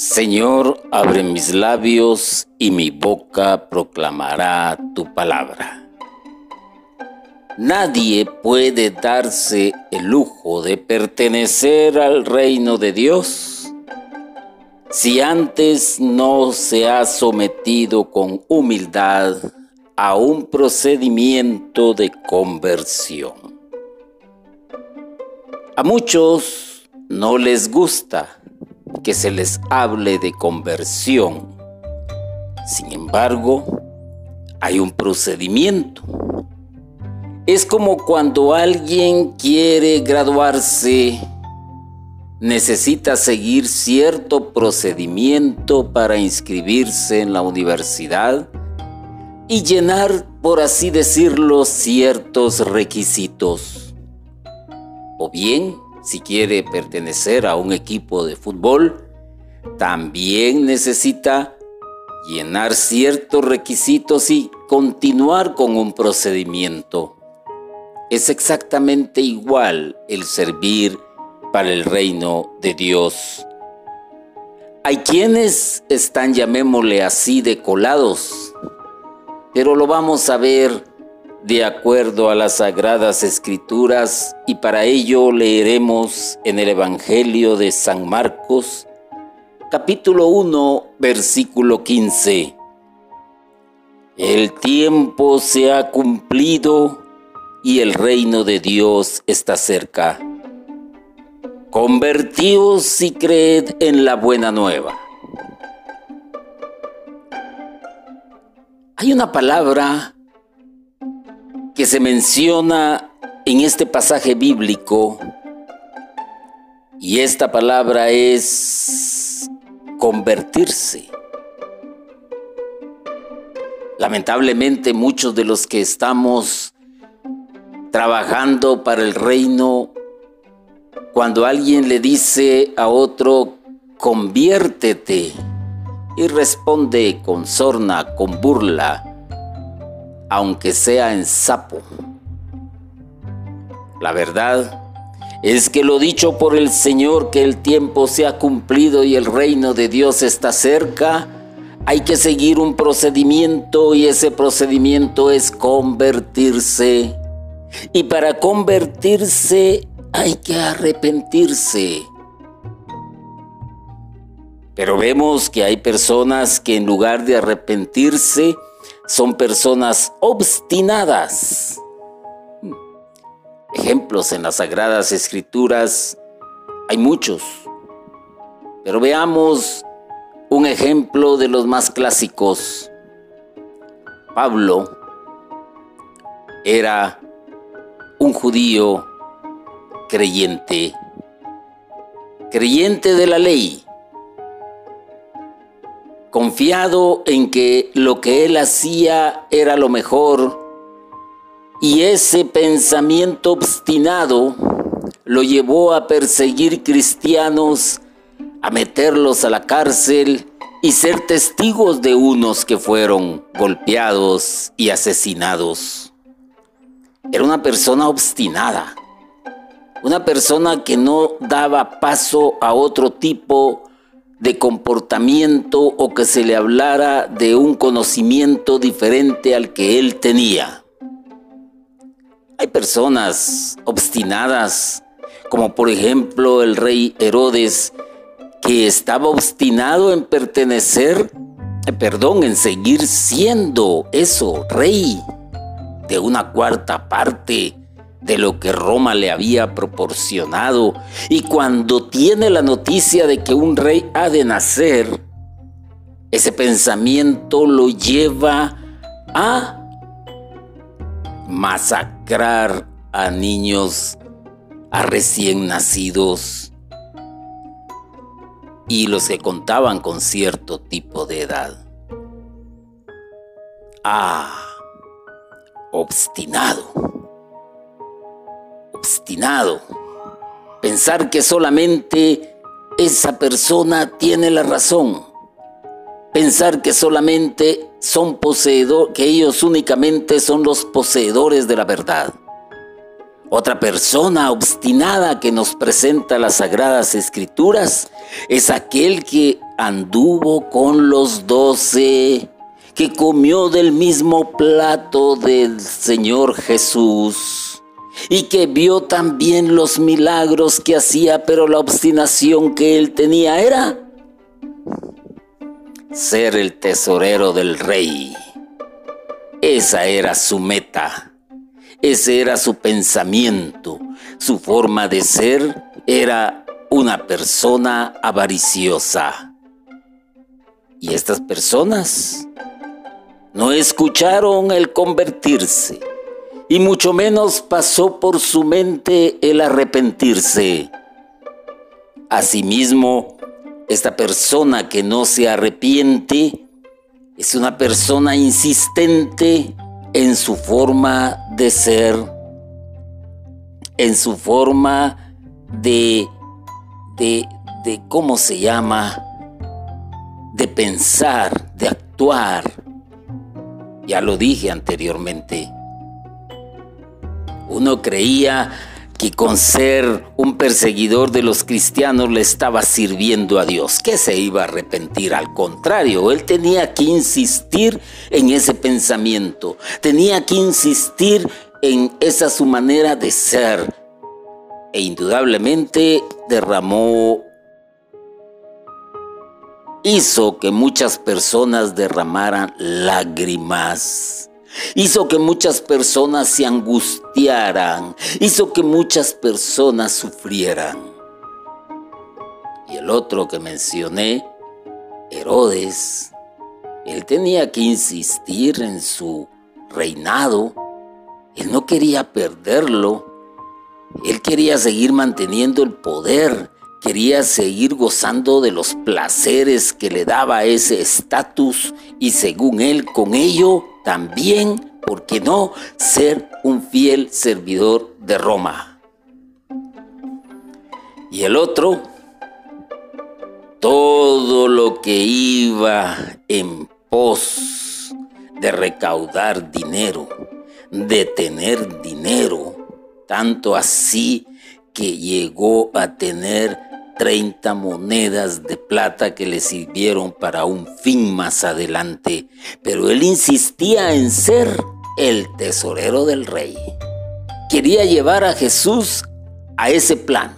Señor, abre mis labios y mi boca proclamará tu palabra. Nadie puede darse el lujo de pertenecer al reino de Dios si antes no se ha sometido con humildad a un procedimiento de conversión. A muchos no les gusta que se les hable de conversión. Sin embargo, hay un procedimiento. Es como cuando alguien quiere graduarse, necesita seguir cierto procedimiento para inscribirse en la universidad y llenar, por así decirlo, ciertos requisitos. O bien, si quiere pertenecer a un equipo de fútbol, también necesita llenar ciertos requisitos y continuar con un procedimiento. Es exactamente igual el servir para el reino de Dios. Hay quienes están, llamémosle así, de colados, pero lo vamos a ver de acuerdo a las sagradas escrituras y para ello leeremos en el Evangelio de San Marcos, capítulo 1, versículo 15. El tiempo se ha cumplido y el reino de Dios está cerca. Convertíos y creed en la buena nueva. Hay una palabra que se menciona en este pasaje bíblico y esta palabra es convertirse. Lamentablemente muchos de los que estamos trabajando para el reino, cuando alguien le dice a otro, conviértete, y responde con sorna, con burla, aunque sea en sapo. La verdad es que lo dicho por el Señor que el tiempo se ha cumplido y el reino de Dios está cerca, hay que seguir un procedimiento y ese procedimiento es convertirse. Y para convertirse hay que arrepentirse. Pero vemos que hay personas que en lugar de arrepentirse, son personas obstinadas. Ejemplos en las Sagradas Escrituras hay muchos, pero veamos un ejemplo de los más clásicos. Pablo era un judío creyente, creyente de la ley, confiado en que lo que él hacía era lo mejor, y ese pensamiento obstinado lo llevó a perseguir cristianos, a meterlos a la cárcel y ser testigos de unos que fueron golpeados y asesinados. Era una persona obstinada, una persona que no daba paso a otro tipo de comportamiento o que se le hablara de un conocimiento diferente al que él tenía. Hay personas obstinadas, como por ejemplo el rey Herodes, que estaba obstinado en pertenecer, eh, perdón, en seguir siendo eso, rey de una cuarta parte de lo que Roma le había proporcionado. Y cuando tiene la noticia de que un rey ha de nacer, ese pensamiento lo lleva a masacrar a niños, a recién nacidos y los que contaban con cierto tipo de edad. Ah, obstinado pensar que solamente esa persona tiene la razón, pensar que solamente son poseedores, que ellos únicamente son los poseedores de la verdad. Otra persona obstinada que nos presenta las sagradas escrituras es aquel que anduvo con los doce, que comió del mismo plato del Señor Jesús y que vio también los milagros que hacía, pero la obstinación que él tenía era ser el tesorero del rey. Esa era su meta, ese era su pensamiento, su forma de ser era una persona avariciosa. Y estas personas no escucharon el convertirse, y mucho menos pasó por su mente el arrepentirse. Asimismo, esta persona que no se arrepiente es una persona insistente en su forma de ser, en su forma de, de, de ¿cómo se llama? De pensar, de actuar. Ya lo dije anteriormente. Uno creía que con ser un perseguidor de los cristianos le estaba sirviendo a Dios, que se iba a arrepentir. Al contrario, él tenía que insistir en ese pensamiento, tenía que insistir en esa su manera de ser. E indudablemente derramó, hizo que muchas personas derramaran lágrimas hizo que muchas personas se angustiaran, hizo que muchas personas sufrieran. Y el otro que mencioné, Herodes, él tenía que insistir en su reinado, él no quería perderlo, él quería seguir manteniendo el poder, quería seguir gozando de los placeres que le daba ese estatus y según él con ello también, ¿por qué no?, ser un fiel servidor de Roma. Y el otro, todo lo que iba en pos de recaudar dinero, de tener dinero, tanto así que llegó a tener 30 monedas de plata que le sirvieron para un fin más adelante, pero él insistía en ser el tesorero del rey. Quería llevar a Jesús a ese plano.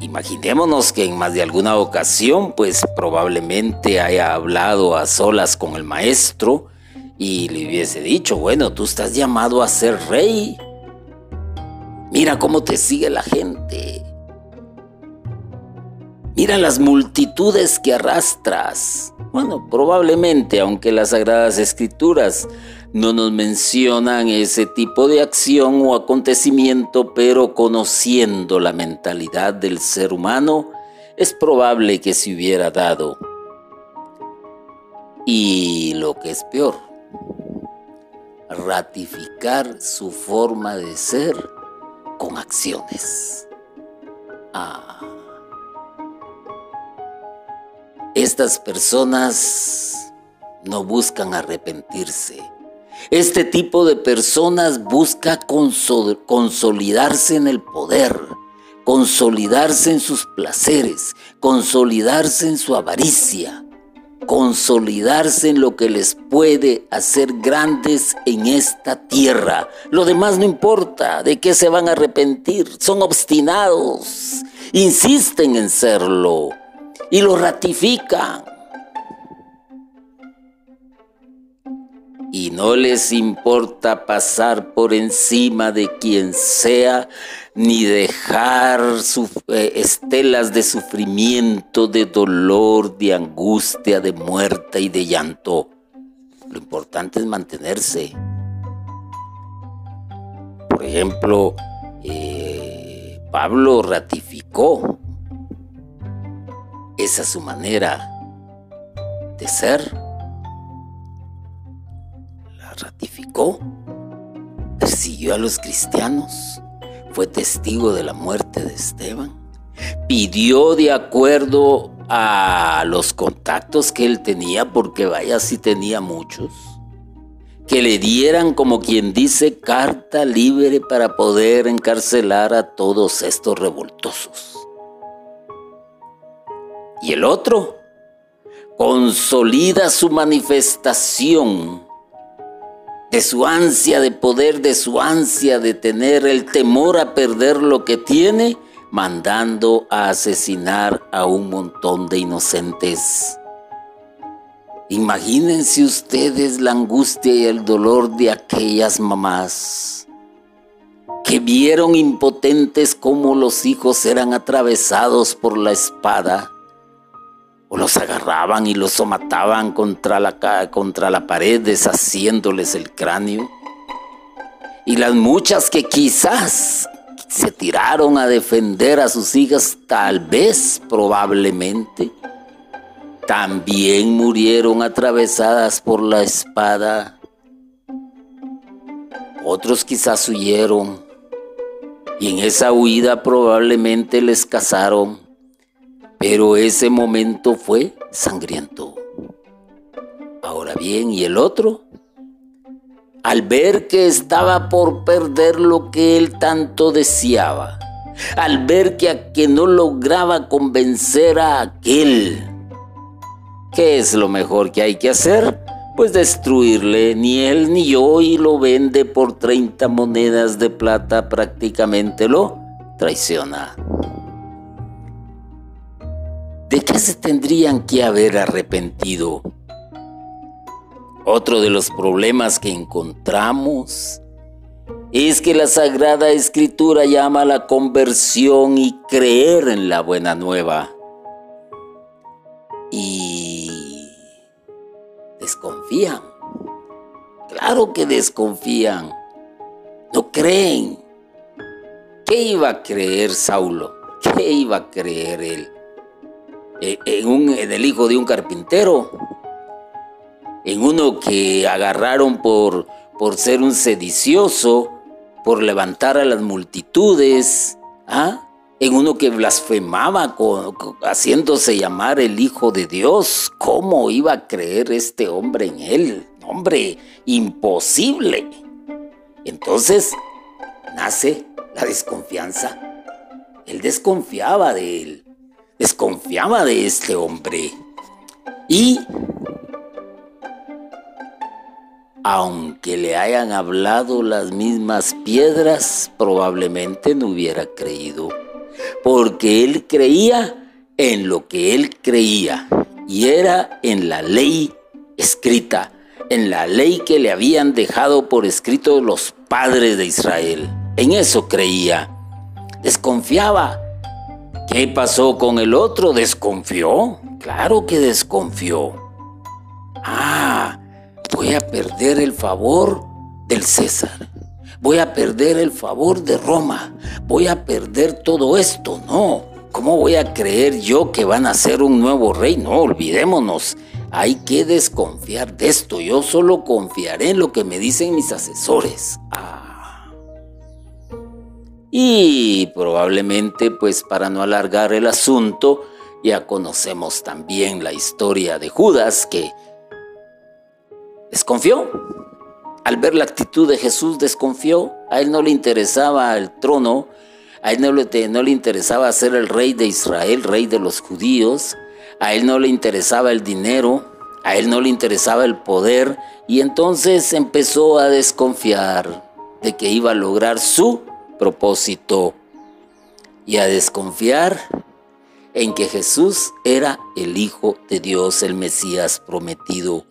Imaginémonos que en más de alguna ocasión, pues probablemente haya hablado a solas con el maestro y le hubiese dicho, bueno, tú estás llamado a ser rey. Mira cómo te sigue la gente. Mira las multitudes que arrastras. Bueno, probablemente, aunque las Sagradas Escrituras no nos mencionan ese tipo de acción o acontecimiento, pero conociendo la mentalidad del ser humano, es probable que se hubiera dado. Y lo que es peor, ratificar su forma de ser con acciones. Ah. Estas personas no buscan arrepentirse. Este tipo de personas busca consolidarse en el poder, consolidarse en sus placeres, consolidarse en su avaricia, consolidarse en lo que les puede hacer grandes en esta tierra. Lo demás no importa, de qué se van a arrepentir, son obstinados, insisten en serlo y lo ratifican. Y no les importa pasar por encima de quien sea, ni dejar eh, estelas de sufrimiento, de dolor, de angustia, de muerte y de llanto. Lo importante es mantenerse. Por ejemplo, eh, Pablo ratificó esa su manera de ser. La ratificó, persiguió a los cristianos, fue testigo de la muerte de Esteban, pidió de acuerdo a los contactos que él tenía, porque vaya si tenía muchos, que le dieran, como quien dice, carta libre para poder encarcelar a todos estos revoltosos. Y el otro consolida su manifestación de su ansia de poder, de su ansia de tener el temor a perder lo que tiene, mandando a asesinar a un montón de inocentes. Imagínense ustedes la angustia y el dolor de aquellas mamás que vieron impotentes cómo los hijos eran atravesados por la espada o los agarraban y los mataban contra la, contra la pared deshaciéndoles el cráneo. Y las muchas que quizás se tiraron a defender a sus hijas, tal vez, probablemente, también murieron atravesadas por la espada. Otros quizás huyeron y en esa huida probablemente les cazaron, pero ese momento fue sangriento. Ahora bien, ¿y el otro? Al ver que estaba por perder lo que él tanto deseaba, al ver que, a que no lograba convencer a aquel, ¿qué es lo mejor que hay que hacer? pues destruirle ni él ni yo y lo vende por 30 monedas de plata prácticamente lo traiciona. ¿De qué se tendrían que haber arrepentido? Otro de los problemas que encontramos es que la Sagrada Escritura llama a la conversión y creer en la buena nueva. Y desconfían. Claro que desconfían. No creen. ¿Qué iba a creer Saulo? ¿Qué iba a creer él? Eh, en, un, en el hijo de un carpintero. En uno que agarraron por, por ser un sedicioso, por levantar a las multitudes. ¿ah? en uno que blasfemaba haciéndose llamar el Hijo de Dios. ¿Cómo iba a creer este hombre en él? Hombre, imposible. Entonces nace la desconfianza. Él desconfiaba de él, desconfiaba de este hombre. Y aunque le hayan hablado las mismas piedras, probablemente no hubiera creído porque él creía en lo que él creía y era en la ley escrita, en la ley que le habían dejado por escrito los padres de Israel. En eso creía. Desconfiaba. ¿Qué pasó con el otro? ¿Desconfió? Claro que desconfió. Ah, voy a perder el favor del César voy a perder el favor de Roma, voy a perder todo esto. No, ¿cómo voy a creer yo que van a ser un nuevo rey? No, olvidémonos. Hay que desconfiar de esto. Yo solo confiaré en lo que me dicen mis asesores. Ah. Y probablemente, pues para no alargar el asunto, ya conocemos también la historia de Judas que desconfió. Al ver la actitud de Jesús desconfió, a él no le interesaba el trono, a él no le, no le interesaba ser el rey de Israel, rey de los judíos, a él no le interesaba el dinero, a él no le interesaba el poder. Y entonces empezó a desconfiar de que iba a lograr su propósito y a desconfiar en que Jesús era el Hijo de Dios, el Mesías prometido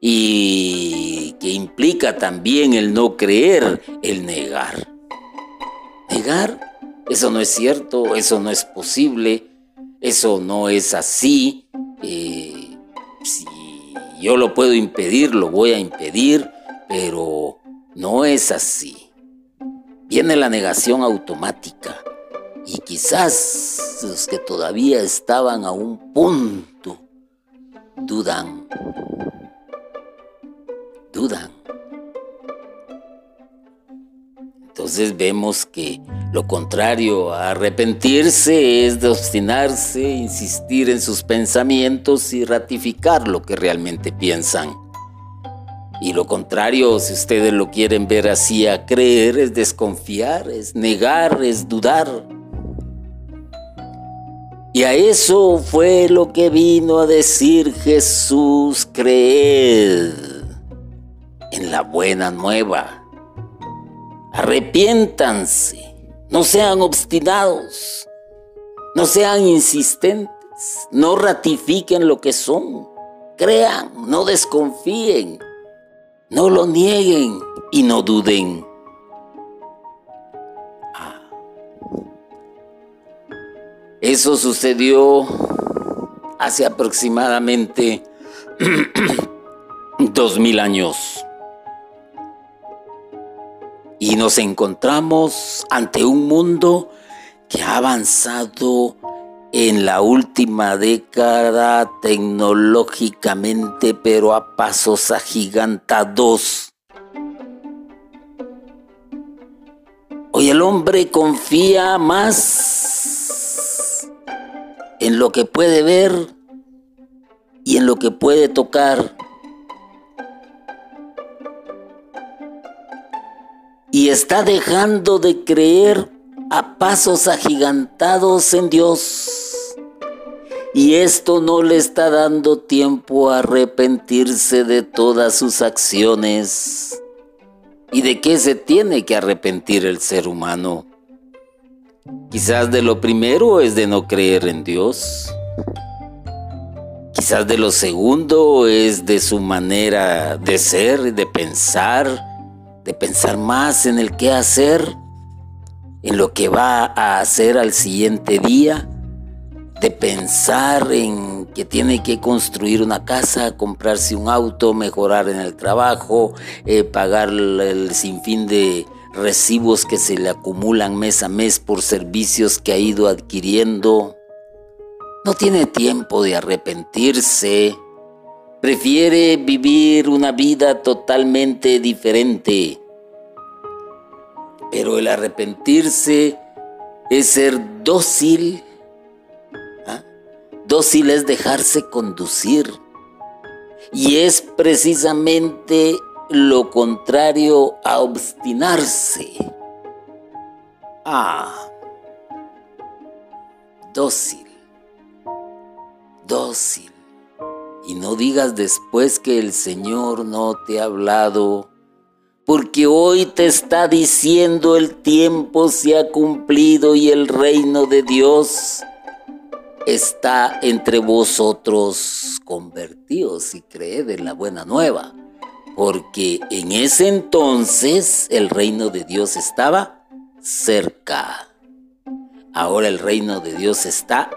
y que implica también el no creer, el negar. Negar, eso no es cierto, eso no es posible, eso no es así. Eh, si yo lo puedo impedir, lo voy a impedir, pero no es así. Viene la negación automática y quizás los que todavía estaban a un punto dudan dudan. Entonces vemos que lo contrario a arrepentirse es de obstinarse, insistir en sus pensamientos y ratificar lo que realmente piensan. Y lo contrario, si ustedes lo quieren ver así, a creer es desconfiar, es negar, es dudar. Y a eso fue lo que vino a decir Jesús, creed en la buena nueva. Arrepiéntanse, no sean obstinados, no sean insistentes, no ratifiquen lo que son, crean, no desconfíen, no lo nieguen y no duden. Eso sucedió hace aproximadamente dos mil años. Y nos encontramos ante un mundo que ha avanzado en la última década tecnológicamente, pero a pasos agigantados. Hoy el hombre confía más en lo que puede ver y en lo que puede tocar. Y está dejando de creer a pasos agigantados en Dios. Y esto no le está dando tiempo a arrepentirse de todas sus acciones. ¿Y de qué se tiene que arrepentir el ser humano? Quizás de lo primero es de no creer en Dios. Quizás de lo segundo es de su manera de ser, de pensar, de pensar más en el qué hacer, en lo que va a hacer al siguiente día, de pensar en que tiene que construir una casa, comprarse un auto, mejorar en el trabajo, eh, pagar el sinfín de recibos que se le acumulan mes a mes por servicios que ha ido adquiriendo. No tiene tiempo de arrepentirse. Prefiere vivir una vida totalmente diferente. Pero el arrepentirse es ser dócil. ¿ah? Dócil es dejarse conducir. Y es precisamente lo contrario a obstinarse. Ah, dócil, dócil. Y no digas después que el Señor no te ha hablado, porque hoy te está diciendo el tiempo se ha cumplido y el reino de Dios está entre vosotros convertidos y creed en la buena nueva porque en ese entonces el reino de Dios estaba cerca. Ahora el reino de Dios está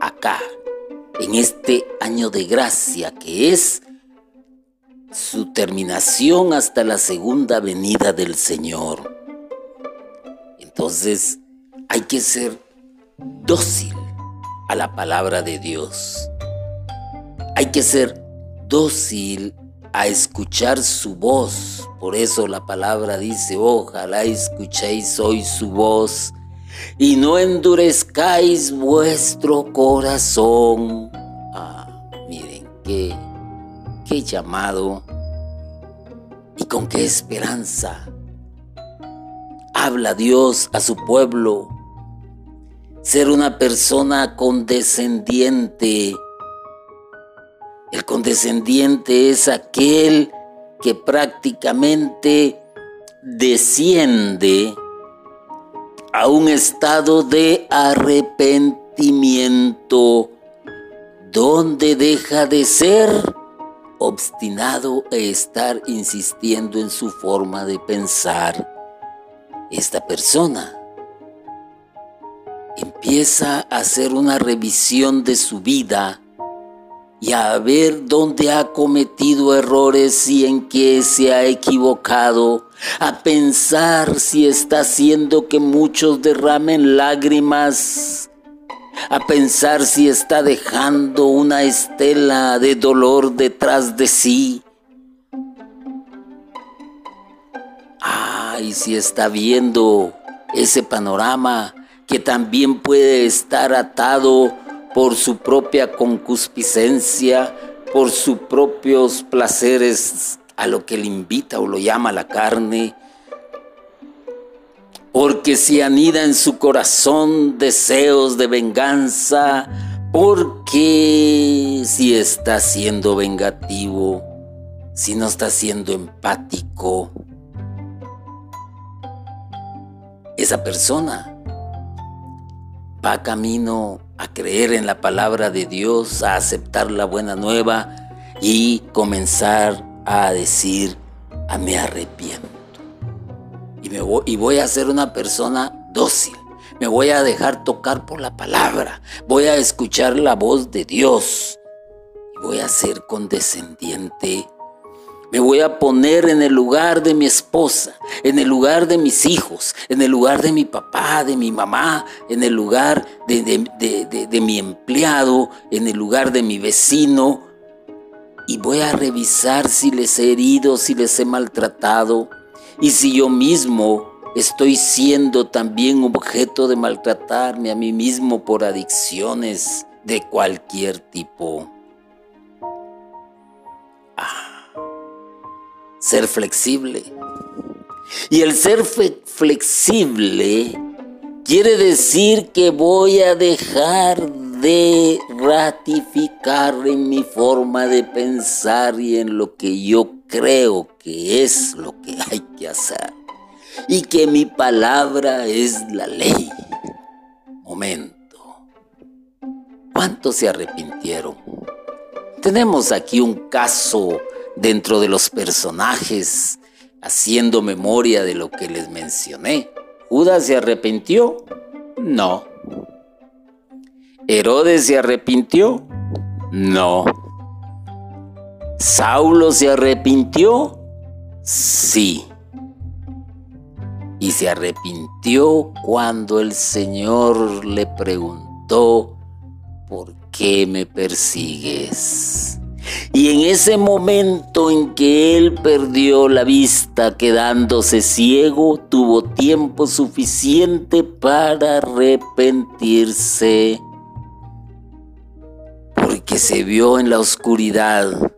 acá, en este año de gracia que es su terminación hasta la segunda venida del Señor. Entonces hay que ser dócil a la palabra de Dios. Hay que ser dócil a escuchar su voz. Por eso la palabra dice, ojalá escuchéis hoy su voz y no endurezcáis vuestro corazón. Ah, miren, qué, llamado y con qué esperanza habla Dios a su pueblo. Ser una persona condescendiente el condescendiente es aquel que prácticamente desciende a un estado de arrepentimiento donde deja de ser obstinado e estar insistiendo en su forma de pensar. Esta persona empieza a hacer una revisión de su vida y a ver dónde ha cometido errores y en qué se ha equivocado, a pensar si está haciendo que muchos derramen lágrimas, a pensar si está dejando una estela de dolor detrás de sí. Ay, si está viendo ese panorama que también puede estar atado por su propia concupiscencia, por sus propios placeres a lo que le invita o lo llama la carne. Porque si anida en su corazón deseos de venganza, porque si está siendo vengativo, si no está siendo empático, esa persona va camino a creer en la palabra de Dios, a aceptar la buena nueva y comenzar a decir, a ah, me arrepiento. Voy, y voy a ser una persona dócil. Me voy a dejar tocar por la palabra. Voy a escuchar la voz de Dios. Voy a ser condescendiente me voy a poner en el lugar de mi esposa, en el lugar de mis hijos, en el lugar de mi papá, de mi mamá, en el lugar de, mi empleado, en el lugar de mi vecino. Y voy a revisar si les he herido, si les he maltratado y si yo mismo estoy siendo también objeto de maltratarme a mí mismo por adicciones de cualquier tipo. Ah ser flexible. Y el ser flexible quiere decir que voy a dejar de ratificar en mi forma de pensar y en lo que yo creo que es lo que hay que hacer. Y que mi palabra es la ley. Momento. ¿Cuántos se arrepintieron? Tenemos aquí un caso dentro de los personajes, haciendo memoria de lo que les mencioné. ¿Judas se arrepintió? No. ¿Herodes se arrepintió? No. ¿Saulo se arrepintió? Sí. Y se arrepintió cuando el Señor le preguntó, ¿por qué me persigues? Y en ese momento en que él perdió la vista quedándose ciego, tuvo tiempo suficiente para arrepentirse. Porque se vio en la oscuridad.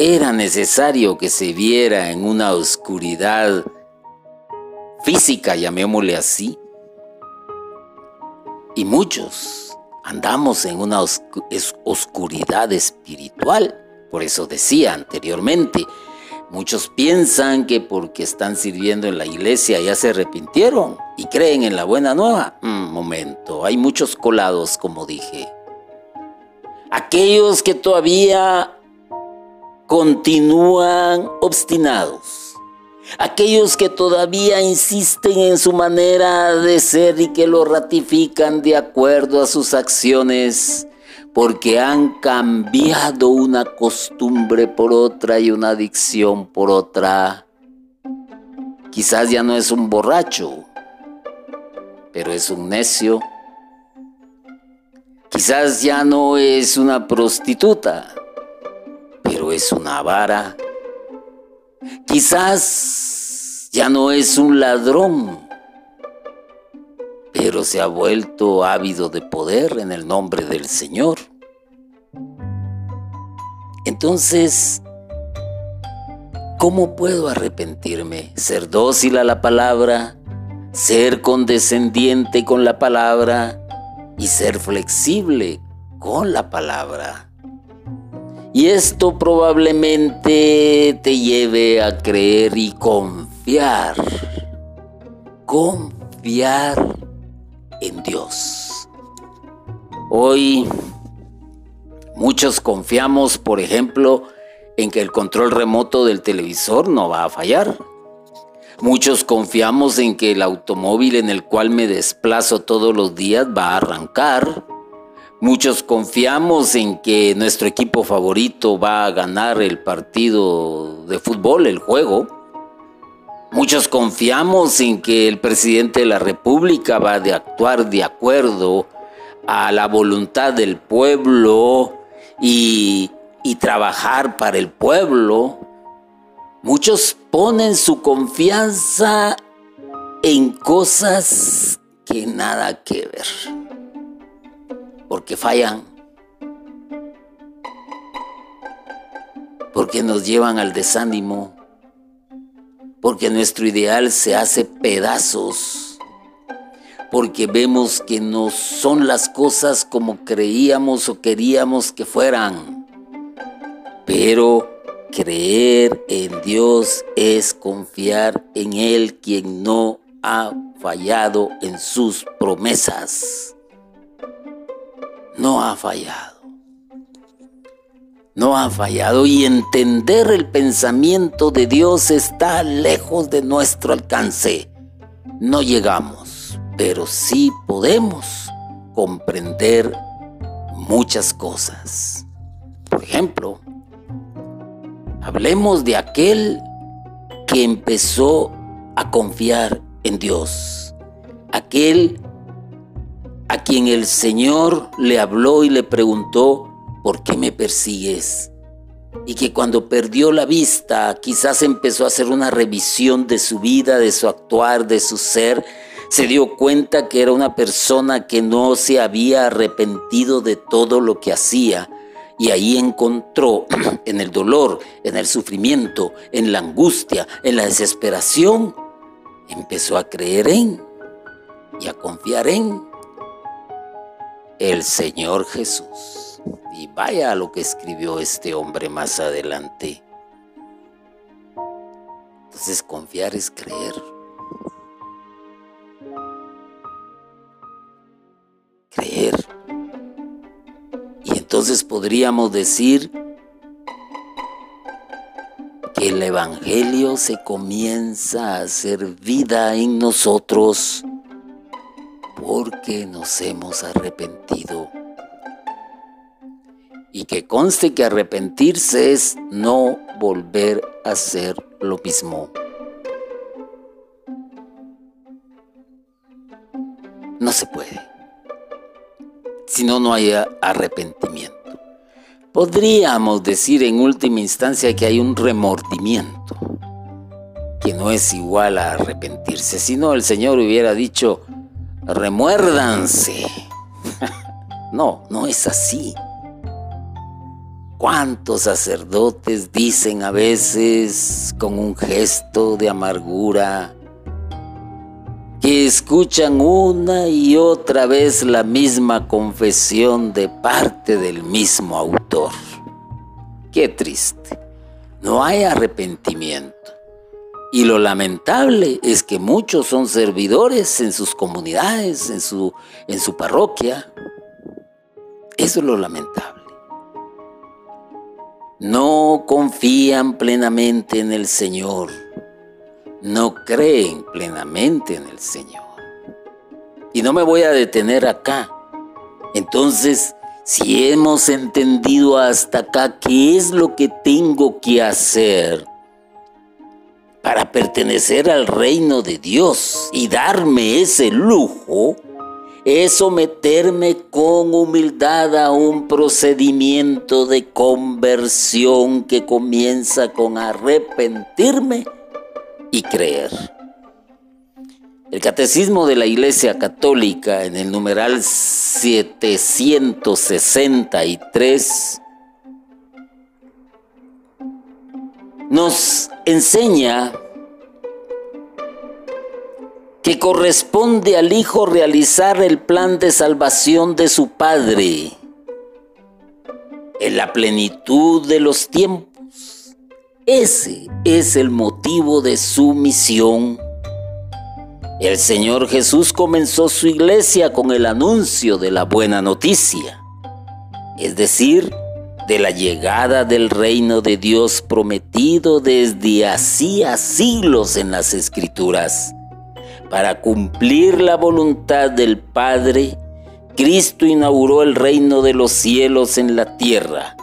Era necesario que se viera en una oscuridad física, llamémosle así. Y muchos andamos en una oscuridad espiritual. Por eso decía anteriormente, muchos piensan que porque están sirviendo en la iglesia ya se arrepintieron y creen en la buena nueva. Un momento, hay muchos colados, como dije. Aquellos que todavía continúan obstinados aquellos que todavía insisten en su manera de ser y que lo ratifican de acuerdo a sus acciones, porque han cambiado una costumbre por otra y una adicción por otra. Quizás ya no es un borracho, pero es un necio. Quizás ya no es una prostituta, es una vara Quizás ya no es un ladrón, pero se ha vuelto ávido de poder en el nombre del Señor. Entonces, ¿cómo puedo arrepentirme? Ser dócil a la palabra, ser condescendiente con la palabra y ser flexible con la palabra. Y esto probablemente te lleve a creer y confiar. Confiar en Dios. Hoy muchos confiamos, por ejemplo, en que el control remoto del televisor no va a fallar. Muchos confiamos en que el automóvil en el cual me desplazo todos los días va a arrancar. Muchos confiamos en que nuestro equipo favorito va a ganar el partido de fútbol, el juego. Muchos confiamos en que el presidente de la República va a actuar de acuerdo a la voluntad del pueblo y, y trabajar para el pueblo. Muchos ponen su confianza en cosas que nada que ver porque fallan, porque nos llevan al desánimo, porque nuestro ideal se hace pedazos, porque vemos que no son las cosas como creíamos o queríamos que fueran. Pero creer en Dios es confiar en Él quien no ha fallado en sus promesas. No ha fallado no ha fallado y entender el pensamiento de Dios está lejos de nuestro alcance. No llegamos, pero sí podemos comprender muchas cosas. Por ejemplo, hablemos de aquel que empezó a confiar en Dios, aquel a quien el Señor le habló y le preguntó, ¿por qué me persigues? Y que cuando perdió la vista, quizás empezó a hacer una revisión de su vida, de su actuar, de su ser, se dio cuenta que era una persona que no se había arrepentido de todo lo que hacía. Y ahí encontró en el dolor, en el sufrimiento, en la angustia, en la desesperación, empezó a creer en y a confiar en el Señor Jesús. Y vaya a lo que escribió este hombre más adelante. Entonces confiar es creer. Creer. Y entonces podríamos decir que el Evangelio se comienza a hacer vida en nosotros porque nos hemos arrepentido y que conste que arrepentirse es no volver a hacer lo mismo. No se puede. Si no, no hay arrepentimiento. Podríamos decir en última instancia que hay un remordimiento, que no es igual a arrepentirse. Si no, el Señor hubiera dicho, remuérdanse. no, no es así. ¿Cuántos sacerdotes dicen a veces con un gesto de amargura que escuchan una y otra vez la misma confesión de parte del mismo autor? Qué triste. No hay arrepentimiento. Y lo lamentable es que muchos son servidores en sus comunidades, en su, en su parroquia. Eso es lo lamentable no confían plenamente en el Señor, no creen plenamente en el Señor. Y no me voy a detener acá. Entonces, si hemos entendido hasta acá qué es lo que tengo que hacer para pertenecer al reino de Dios y darme ese lujo, es someterme con humildad a un procedimiento de conversión que comienza con arrepentirme y creer. El Catecismo de la Iglesia Católica en el numeral 763 nos enseña que corresponde al Hijo realizar el plan de salvación de su Padre en la plenitud de los tiempos. Ese es el motivo de su misión. El Señor Jesús comenzó su iglesia con el anuncio de la buena noticia, es decir, de la llegada del reino de Dios prometido desde hacía siglos en las Escrituras. Para cumplir la voluntad del Padre, Cristo inauguró el reino de los cielos en la tierra.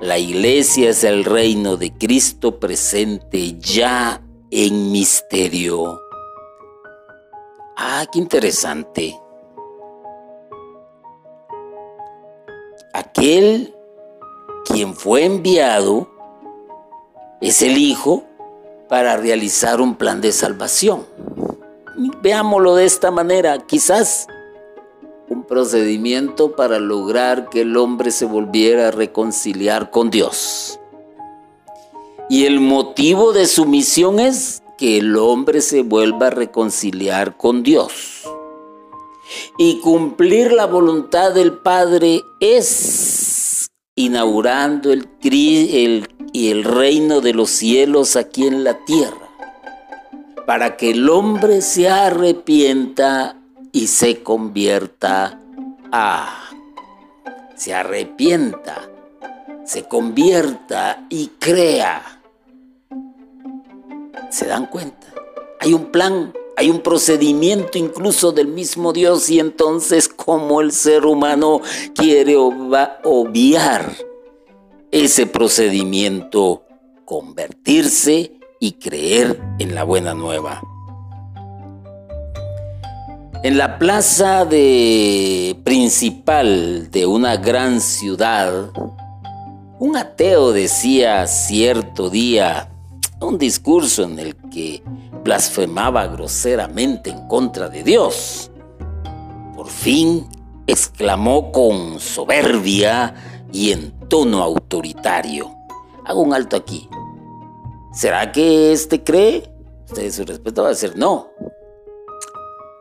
La iglesia es el reino de Cristo presente ya en misterio. Ah, qué interesante. Aquel quien fue enviado es el Hijo para realizar un plan de salvación. Veámoslo de esta manera, quizás un procedimiento para lograr que el hombre se volviera a reconciliar con Dios. Y el motivo de su misión es que el hombre se vuelva a reconciliar con Dios. Y cumplir la voluntad del Padre es inaugurando el, el, el reino de los cielos aquí en la tierra, para que el hombre se arrepienta y se convierta a... se arrepienta, se convierta y crea. ¿Se dan cuenta? Hay un plan hay un procedimiento incluso del mismo Dios y entonces como el ser humano quiere obviar ese procedimiento, convertirse y creer en la buena nueva. En la plaza de principal de una gran ciudad, un ateo decía cierto día un discurso en el que blasfemaba groseramente en contra de Dios. Por fin exclamó con soberbia y en tono autoritario. Hago un alto aquí. ¿Será que éste cree? Usted su respeto va a decir no.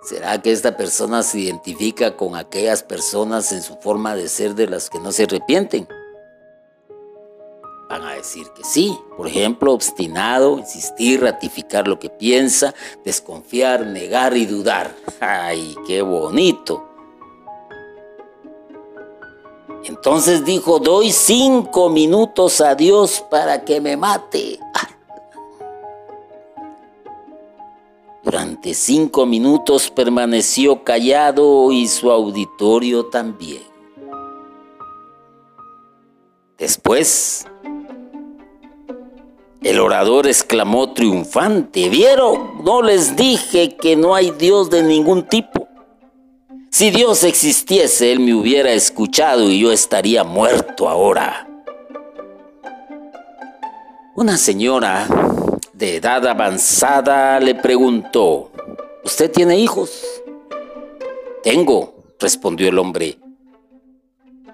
¿Será que esta persona se identifica con aquellas personas en su forma de ser de las que no se arrepienten? Decir que sí. Por ejemplo, obstinado, insistir, ratificar lo que piensa, desconfiar, negar y dudar. ¡Ay, qué bonito! Entonces dijo, doy cinco minutos a Dios para que me mate. Durante cinco minutos permaneció callado y su auditorio también. Después el orador exclamó triunfante, ¿vieron? No les dije que no hay Dios de ningún tipo. Si Dios existiese, Él me hubiera escuchado y yo estaría muerto ahora. Una señora de edad avanzada le preguntó, ¿usted tiene hijos? Tengo, respondió el hombre,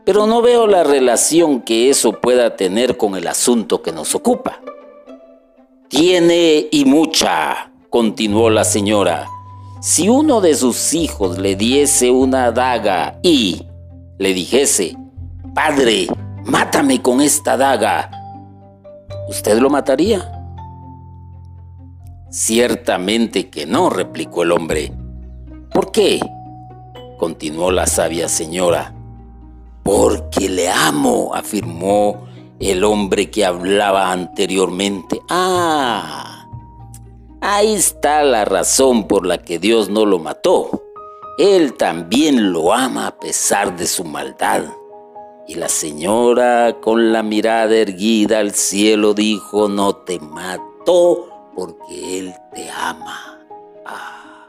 pero no veo la relación que eso pueda tener con el asunto que nos ocupa. Tiene y mucha, continuó la señora. Si uno de sus hijos le diese una daga y le dijese, Padre, mátame con esta daga, ¿usted lo mataría? Ciertamente que no, replicó el hombre. ¿Por qué? continuó la sabia señora. Porque le amo, afirmó el hombre que hablaba anteriormente. Ah, ahí está la razón por la que Dios no lo mató. Él también lo ama a pesar de su maldad. Y la señora con la mirada erguida al cielo dijo, no te mató porque Él te ama. Ah.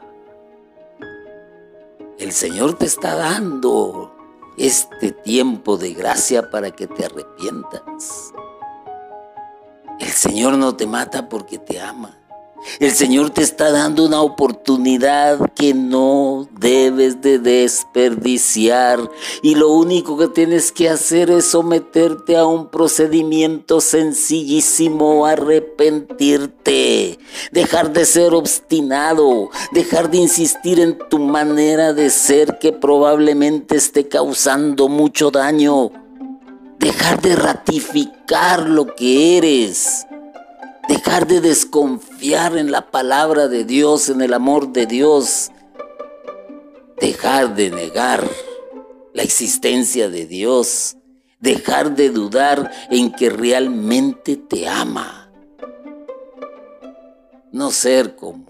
El Señor te está dando este tiempo de gracia para que te arrepientas. El Señor no te mata porque te ama. El Señor te está dando una oportunidad que no debes de desperdiciar. Y lo único que tienes que hacer es someterte a un procedimiento sencillísimo, arrepentirte, dejar de ser obstinado, dejar de insistir en tu manera de ser que probablemente esté causando mucho daño, dejar de ratificar lo que eres dejar de desconfiar en la palabra de Dios, en el amor de Dios, dejar de negar la existencia de Dios, dejar de dudar en que realmente te ama. No ser como,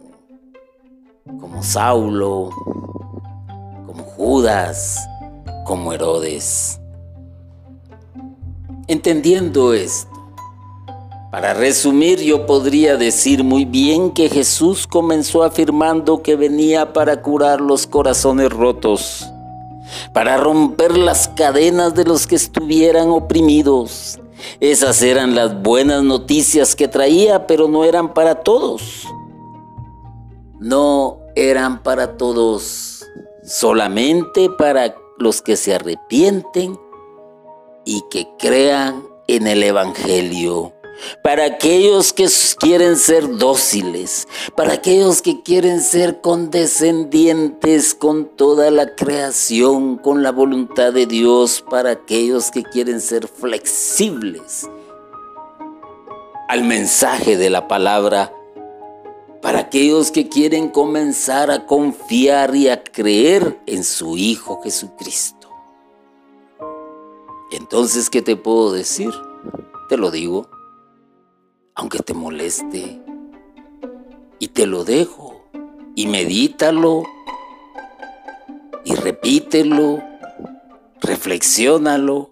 como Saulo, como Judas, como Herodes. Entendiendo esto, para resumir, yo podría decir muy bien que Jesús comenzó afirmando que venía para curar los corazones rotos, para romper las cadenas de los que estuvieran oprimidos. Esas eran las buenas noticias que traía, pero no eran para todos. No eran para todos, solamente para los que se arrepienten y que crean en el Evangelio para aquellos que quieren ser dóciles, para aquellos que quieren ser condescendientes con toda la creación, con la voluntad de Dios, para aquellos que quieren ser flexibles al mensaje de la palabra, para aquellos que quieren comenzar a confiar y a creer en su Hijo Jesucristo. Entonces, ¿qué te puedo decir? Te lo digo aunque te moleste. Y te lo dejo. Y medítalo. Y repítelo. Reflexiónalo.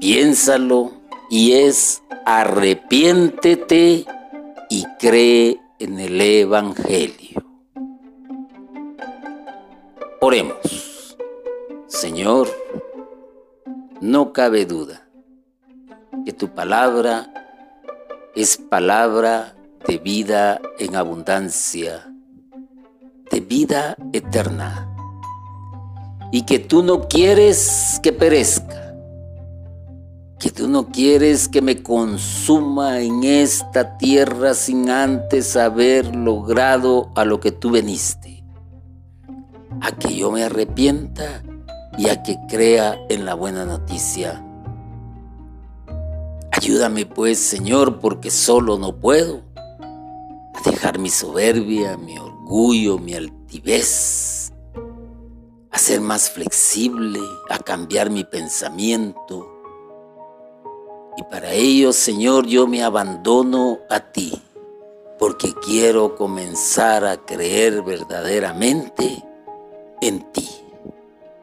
Piénsalo. Y es arrepiéntete y cree en el Evangelio. Oremos. Señor, no cabe duda que tu palabra es palabra de vida en abundancia, de vida eterna, y que tú no quieres que perezca, que tú no quieres que me consuma en esta tierra sin antes haber logrado a lo que tú veniste, a que yo me arrepienta y a que crea en la buena noticia Ayúdame pues, Señor, porque solo no puedo. A dejar mi soberbia, mi orgullo, mi altivez. A ser más flexible, a cambiar mi pensamiento. Y para ello, Señor, yo me abandono a ti, porque quiero comenzar a creer verdaderamente en ti.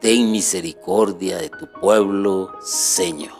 Ten misericordia de tu pueblo, Señor.